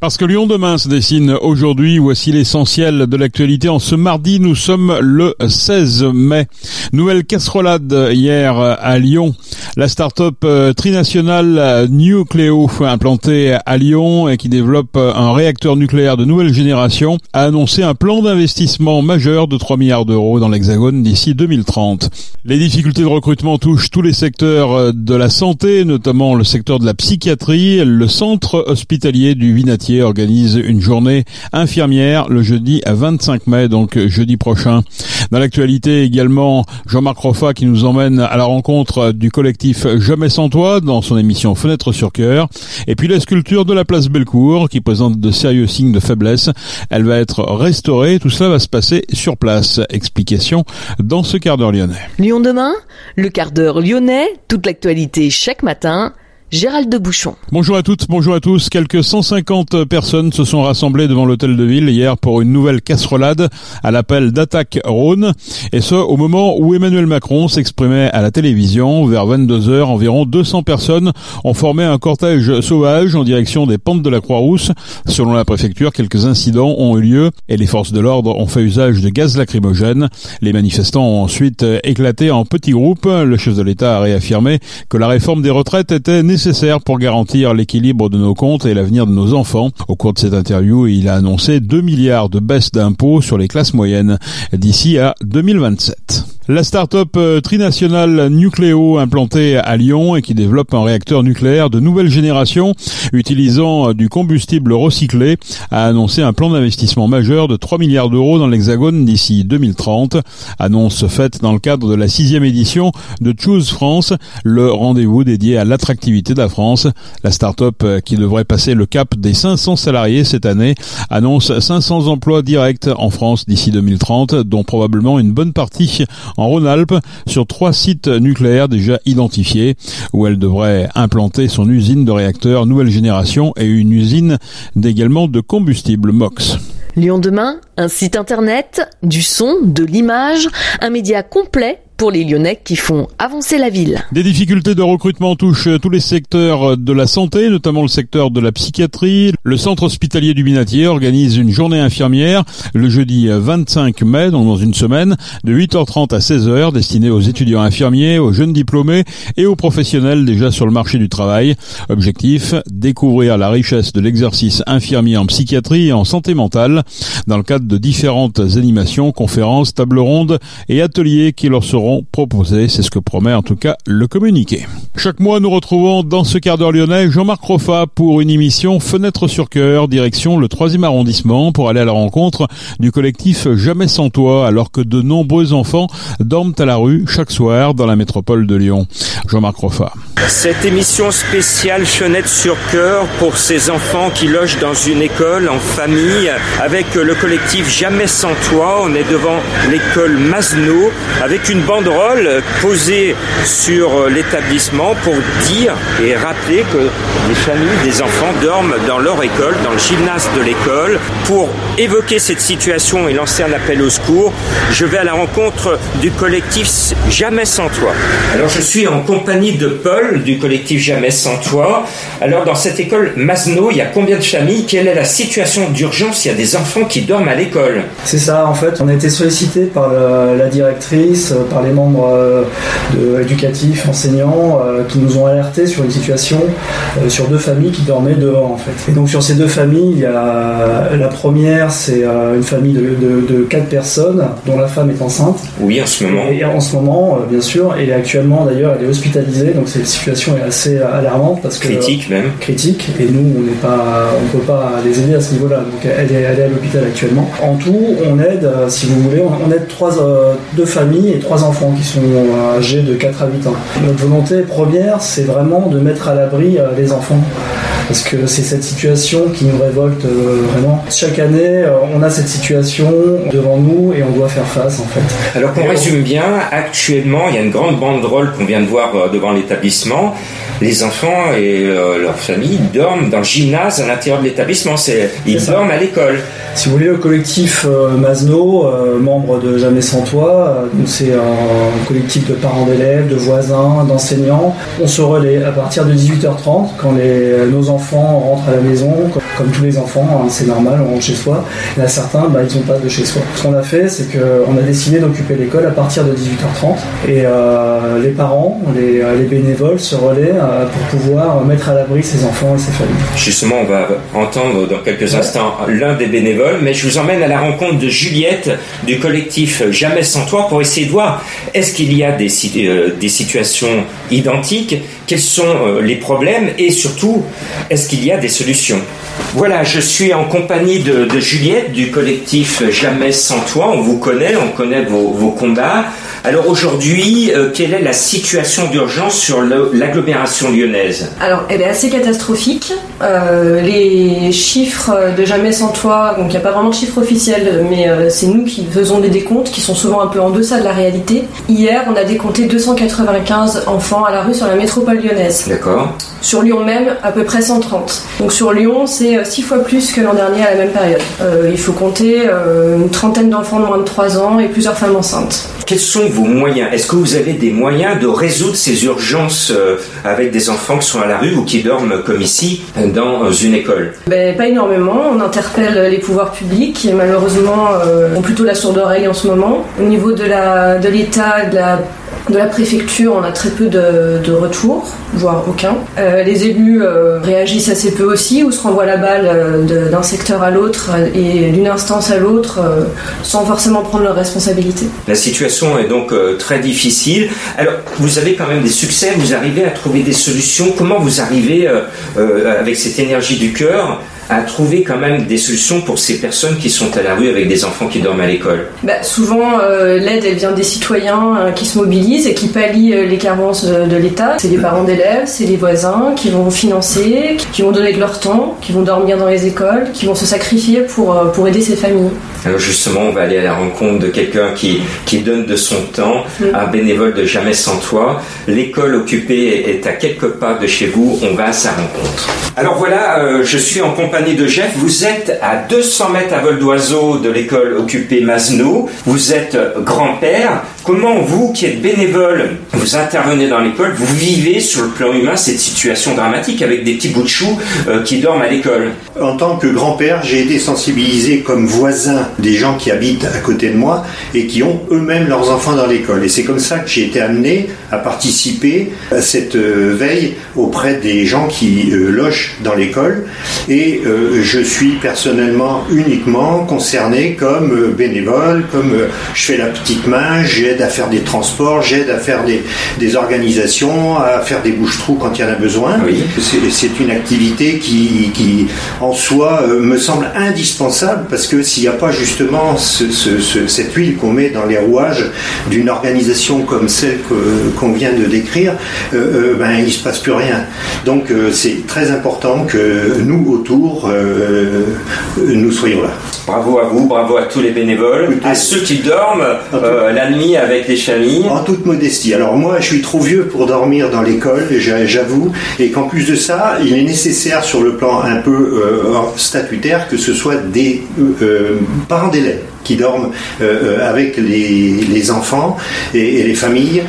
Parce que Lyon demain se dessine aujourd'hui, voici l'essentiel de l'actualité. En ce mardi, nous sommes le 16 mai. Nouvelle casserolade hier à Lyon. La start-up euh, trinationale Nucléo, implantée à Lyon et qui développe un réacteur nucléaire de nouvelle génération, a annoncé un plan d'investissement majeur de 3 milliards d'euros dans l'Hexagone d'ici 2030. Les difficultés de recrutement touchent tous les secteurs de la santé, notamment le secteur de la psychiatrie. Le centre hospitalier du Vinatier organise une journée infirmière le jeudi à 25 mai, donc jeudi prochain. Dans l'actualité également, Jean-Marc Roffa qui nous emmène à la rencontre du collectif Jamais sans toi dans son émission Fenêtre sur cœur. Et puis la sculpture de la place Bellecour qui présente de sérieux signes de faiblesse. Elle va être restaurée. Tout cela va se passer sur place. Explication dans ce quart d'heure lyonnais. Lyon demain, le quart d'heure lyonnais, toute l'actualité chaque matin Gérald de Bouchon. Bonjour à toutes, bonjour à tous. Quelques 150 personnes se sont rassemblées devant l'hôtel de ville hier pour une nouvelle casserolade à l'appel d'Attaque Rhône. Et ce, au moment où Emmanuel Macron s'exprimait à la télévision. Vers 22 heures, environ 200 personnes ont formé un cortège sauvage en direction des pentes de la Croix-Rousse. Selon la préfecture, quelques incidents ont eu lieu et les forces de l'ordre ont fait usage de gaz lacrymogène. Les manifestants ont ensuite éclaté en petits groupes. Le chef de l'État a réaffirmé que la réforme des retraites était nécessaire nécessaire pour garantir l'équilibre de nos comptes et l'avenir de nos enfants. Au cours de cette interview, il a annoncé 2 milliards de baisses d'impôts sur les classes moyennes d'ici à 2027. La start-up euh, trinationale Nucléo implantée à Lyon et qui développe un réacteur nucléaire de nouvelle génération utilisant euh, du combustible recyclé a annoncé un plan d'investissement majeur de 3 milliards d'euros dans l'Hexagone d'ici 2030. Annonce faite dans le cadre de la sixième édition de Choose France, le rendez-vous dédié à l'attractivité de la France. La start-up euh, qui devrait passer le cap des 500 salariés cette année annonce 500 emplois directs en France d'ici 2030, dont probablement une bonne partie en Rhône-Alpes sur trois sites nucléaires déjà identifiés où elle devrait implanter son usine de réacteurs nouvelle génération et une usine également de combustible MOX. Lyon demain, un site internet, du son, de l'image, un média complet pour les Lyonnais qui font avancer la ville. Des difficultés de recrutement touchent tous les secteurs de la santé, notamment le secteur de la psychiatrie. Le centre hospitalier du Binatier organise une journée infirmière le jeudi 25 mai, donc dans une semaine, de 8h30 à 16h, destinée aux étudiants infirmiers, aux jeunes diplômés et aux professionnels déjà sur le marché du travail. Objectif, découvrir la richesse de l'exercice infirmier en psychiatrie et en santé mentale dans le cadre de différentes animations, conférences, tables rondes et ateliers qui leur seront proposé, c'est ce que promet en tout cas le communiqué. Chaque mois, nous retrouvons dans ce quart d'heure lyonnais Jean-Marc Roffa pour une émission Fenêtre sur cœur, direction le 3 arrondissement pour aller à la rencontre du collectif Jamais sans toi, alors que de nombreux enfants dorment à la rue chaque soir dans la métropole de Lyon. Jean-Marc Roffa. Cette émission spéciale Fenêtre sur cœur pour ces enfants qui logent dans une école en famille avec le collectif Jamais sans toi. On est devant l'école Masno avec une bande banderole posée sur l'établissement pour dire et rappeler que les familles des enfants dorment dans leur école, dans le gymnase de l'école. Pour évoquer cette situation et lancer un appel au secours, je vais à la rencontre du collectif Jamais sans toi. Alors je suis en compagnie de Paul du collectif Jamais sans toi. Alors dans cette école Masno, il y a combien de familles? Quelle est la situation d'urgence? Il y a des enfants qui dorment à l'école. C'est ça en fait. On a été sollicité par la directrice, par les membres euh, éducatifs, enseignants, euh, qui nous ont alertés sur une situation euh, sur deux familles qui dormaient dehors en fait. Et donc sur ces deux familles, il y a la première, c'est une famille de, quatre personnes dont la femme est enceinte. Oui, en ce moment. Et en ce moment, bien sûr, et actuellement d'ailleurs, elle est hospitalisée, donc cette situation est assez alarmante parce que critique même. Critique. Et nous, on n'est pas, on peut pas les aider à ce niveau-là. Donc elle est, elle est à l'hôpital actuellement. En tout, on aide, si vous voulez, on aide trois, deux familles et trois enfants qui sont âgés de 4 à 8 ans. Notre volonté première, c'est vraiment de mettre à l'abri euh, les enfants parce que c'est cette situation qui nous révolte vraiment. Chaque année, on a cette situation devant nous et on doit faire face en fait. Alors qu'on résume bien, actuellement, il y a une grande banderole qu'on vient de voir devant l'établissement les enfants et euh, leurs familles dorment dans le gymnase à l'intérieur de l'établissement. Ils dorment à l'école. Si vous voulez, le collectif euh, Masno, euh, membre de Jamais sans toi, c'est un collectif de parents d'élèves, de voisins, d'enseignants. On se relaie à partir de 18h30 quand nos enfants rentrent à la maison, comme, tous les enfants, hein, c'est normal, on rentre chez soi. Il y en a certains, bah, ils n'ont pas de chez soi. Ce qu'on a fait, c'est qu'on a décidé d'occuper l'école à partir de 18h30 et les parents, les, les bénévoles se relaient euh, pour pouvoir mettre à l'abri ses enfants et ses familles. Justement, on va entendre dans quelques instants l'un des bénévoles, mais je vous emmène à la rencontre de Juliette du collectif Jamais sans toi pour essayer de voir est-ce qu'il y a des, euh, des situations identiques, quels sont euh, les problèmes? Et surtout est-ce qu'il y a des solutions? Voilà, je suis en compagnie de, Juliette du collectif Jamais sans toi. On vous connaît, on connaît vos, vos combats. Alors aujourd'hui, euh, quelle est la situation d'urgence sur l'agglomération lyonnaise Alors, elle est assez catastrophique. Euh, les chiffres de Jamais sans toi, donc il n'y a pas vraiment de chiffres officiels, mais euh, c'est nous qui faisons des décomptes qui sont souvent un peu en deçà de la réalité. Hier, on a décompté 295 enfants à la rue sur la métropole lyonnaise. D'accord. Sur Lyon même, à peu près 130. Donc sur Lyon, c'est 6 fois plus que l'an dernier à la même période. il faut compter une trentaine d'enfants de moins de 3 ans et plusieurs femmes enceintes. Quels sont vos moyens? Est-ce que vous avez des moyens de résoudre ces urgences euh, avec des enfants qui sont à la rue ou qui dorment comme ici dans euh, une école? Ben, Pas énormément. On interpelle les pouvoirs publics qui malheureusement euh, ont plutôt la sourde oreille en ce moment. Au niveau de l'État de de la de la préfecture, on a très peu de, retours, voire aucun. Euh, les élus euh, réagissent assez peu aussi, ou se renvoient la balle euh, d'un secteur à l'autre et d'une instance à l'autre sans forcément prendre leurs responsabilités. La situation est donc très difficile. Alors, vous avez quand même des succès, vous arrivez à trouver des solutions. Comment vous arrivez, avec cette énergie du cœur, à trouver quand même des solutions pour ces personnes qui sont à la rue avec des enfants qui dorment à l'école bah, Souvent, euh, l'aide, elle vient des citoyens euh, qui se mobilisent et qui pallient euh, les carences de, l'État. C'est les parents d'élèves, c'est les voisins qui vont financer, qui vont donner de leur temps, qui vont dormir dans les écoles, qui vont se sacrifier pour, pour aider ces familles. Alors justement, on va aller à la rencontre de quelqu'un qui, qui donne de son temps, mm. un bénévole de Jamais sans toi. L'école occupée est à quelques pas de chez vous, on va à sa rencontre. Alors voilà, je suis en compagnie de Jeff. Vous êtes à 200 mètres à vol d'oiseau de l'école occupée Masno. Vous êtes grand-père. Comment vous, qui êtes bénévole, vous intervenez dans l'école, vous vivez sur le plan humain cette situation dramatique avec des petits bouts de choux euh, qui dorment à l'école? En tant que grand-père, j'ai été sensibilisé comme voisin des gens qui habitent à côté de moi et qui ont eux-mêmes leurs enfants dans l'école. Et c'est comme ça que j'ai été amené à participer à cette euh, veille auprès des gens qui euh, logent dans l'école. Et je suis personnellement uniquement concerné comme bénévole, comme je fais la petite main, j'aide à faire des transports, j'aide à faire des, des, organisations, à faire des bouches-trous quand il y en a besoin. C'est une activité qui, qui en soi, euh, me semble indispensable parce que s'il n'y a pas justement ce, ce, cette huile qu'on met dans les rouages d'une organisation comme celle qu'on vient de décrire, euh, euh, ben, il ne se passe plus rien. Donc c'est très important que nous, autour, nous soyons là. Bravo à vous, bravo à tous les bénévoles, à ceux qui dorment la nuit avec les familles En toute modestie. Alors moi, je suis trop vieux pour dormir dans l'école, j'avoue, et qu'en plus de ça, il est nécessaire sur le plan un peu euh, statutaire que ce soit des euh, euh, parents d'élèves qui dorment avec les, enfants et, les familles.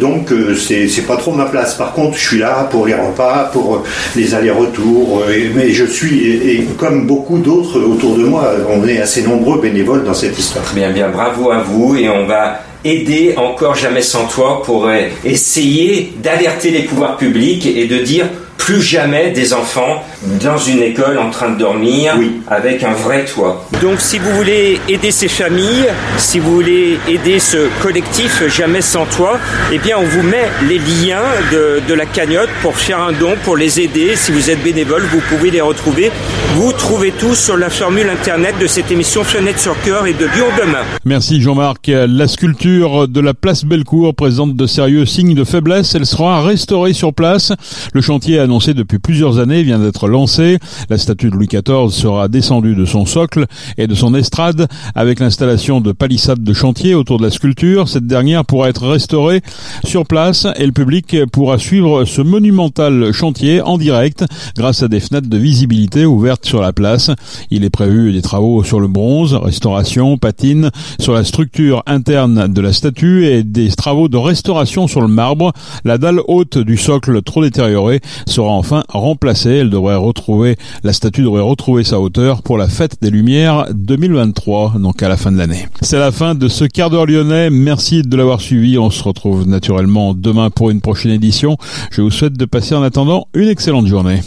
donc c'est pas trop ma place. Par contre, je suis là pour les repas, pour les allers-retours. mais je suis, et, comme beaucoup d'autres autour de moi, on est assez nombreux bénévoles dans cette histoire. Bien, bien, bravo à vous. Et on va aider encore jamais sans toi pour essayer d'alerter les pouvoirs publics et de dire plus jamais des enfants dans une école en train de dormir avec un vrai toit. Donc si vous voulez aider ces familles, si vous voulez aider ce collectif Jamais sans toit, eh bien on vous met les liens de, de la cagnotte pour faire un don, pour les aider. Si vous êtes bénévole, vous pouvez les retrouver. Vous trouvez tout sur la formule internet de cette émission Fenêtre sur cœur et de Lyon demain. Merci Jean-Marc. La sculpture de la place Bellecour présente de sérieux signes de faiblesse. Elle sera restaurée sur place. Le chantier a annoncé depuis plusieurs années vient d'être lancé. La statue de Louis XIV sera descendue de son socle et de son estrade avec l'installation de palissades de chantier autour de la sculpture. Cette dernière pourra être restaurée sur place et le public pourra suivre ce monumental chantier en direct grâce à des fenêtres de visibilité ouvertes sur la place. Il est prévu des travaux sur le bronze, restauration, patine, sur la structure interne de la statue et des travaux de restauration sur le marbre. La dalle haute du socle trop détériorée sera enfin remplacée. Elle devrait retrouver, la statue devrait retrouver sa hauteur pour la fête des Lumières 2023, donc à la fin de l'année. C'est la fin de ce quart d'heure lyonnais. Merci de l'avoir suivi. On se retrouve naturellement demain pour une prochaine édition. Je vous souhaite de passer en attendant une excellente journée.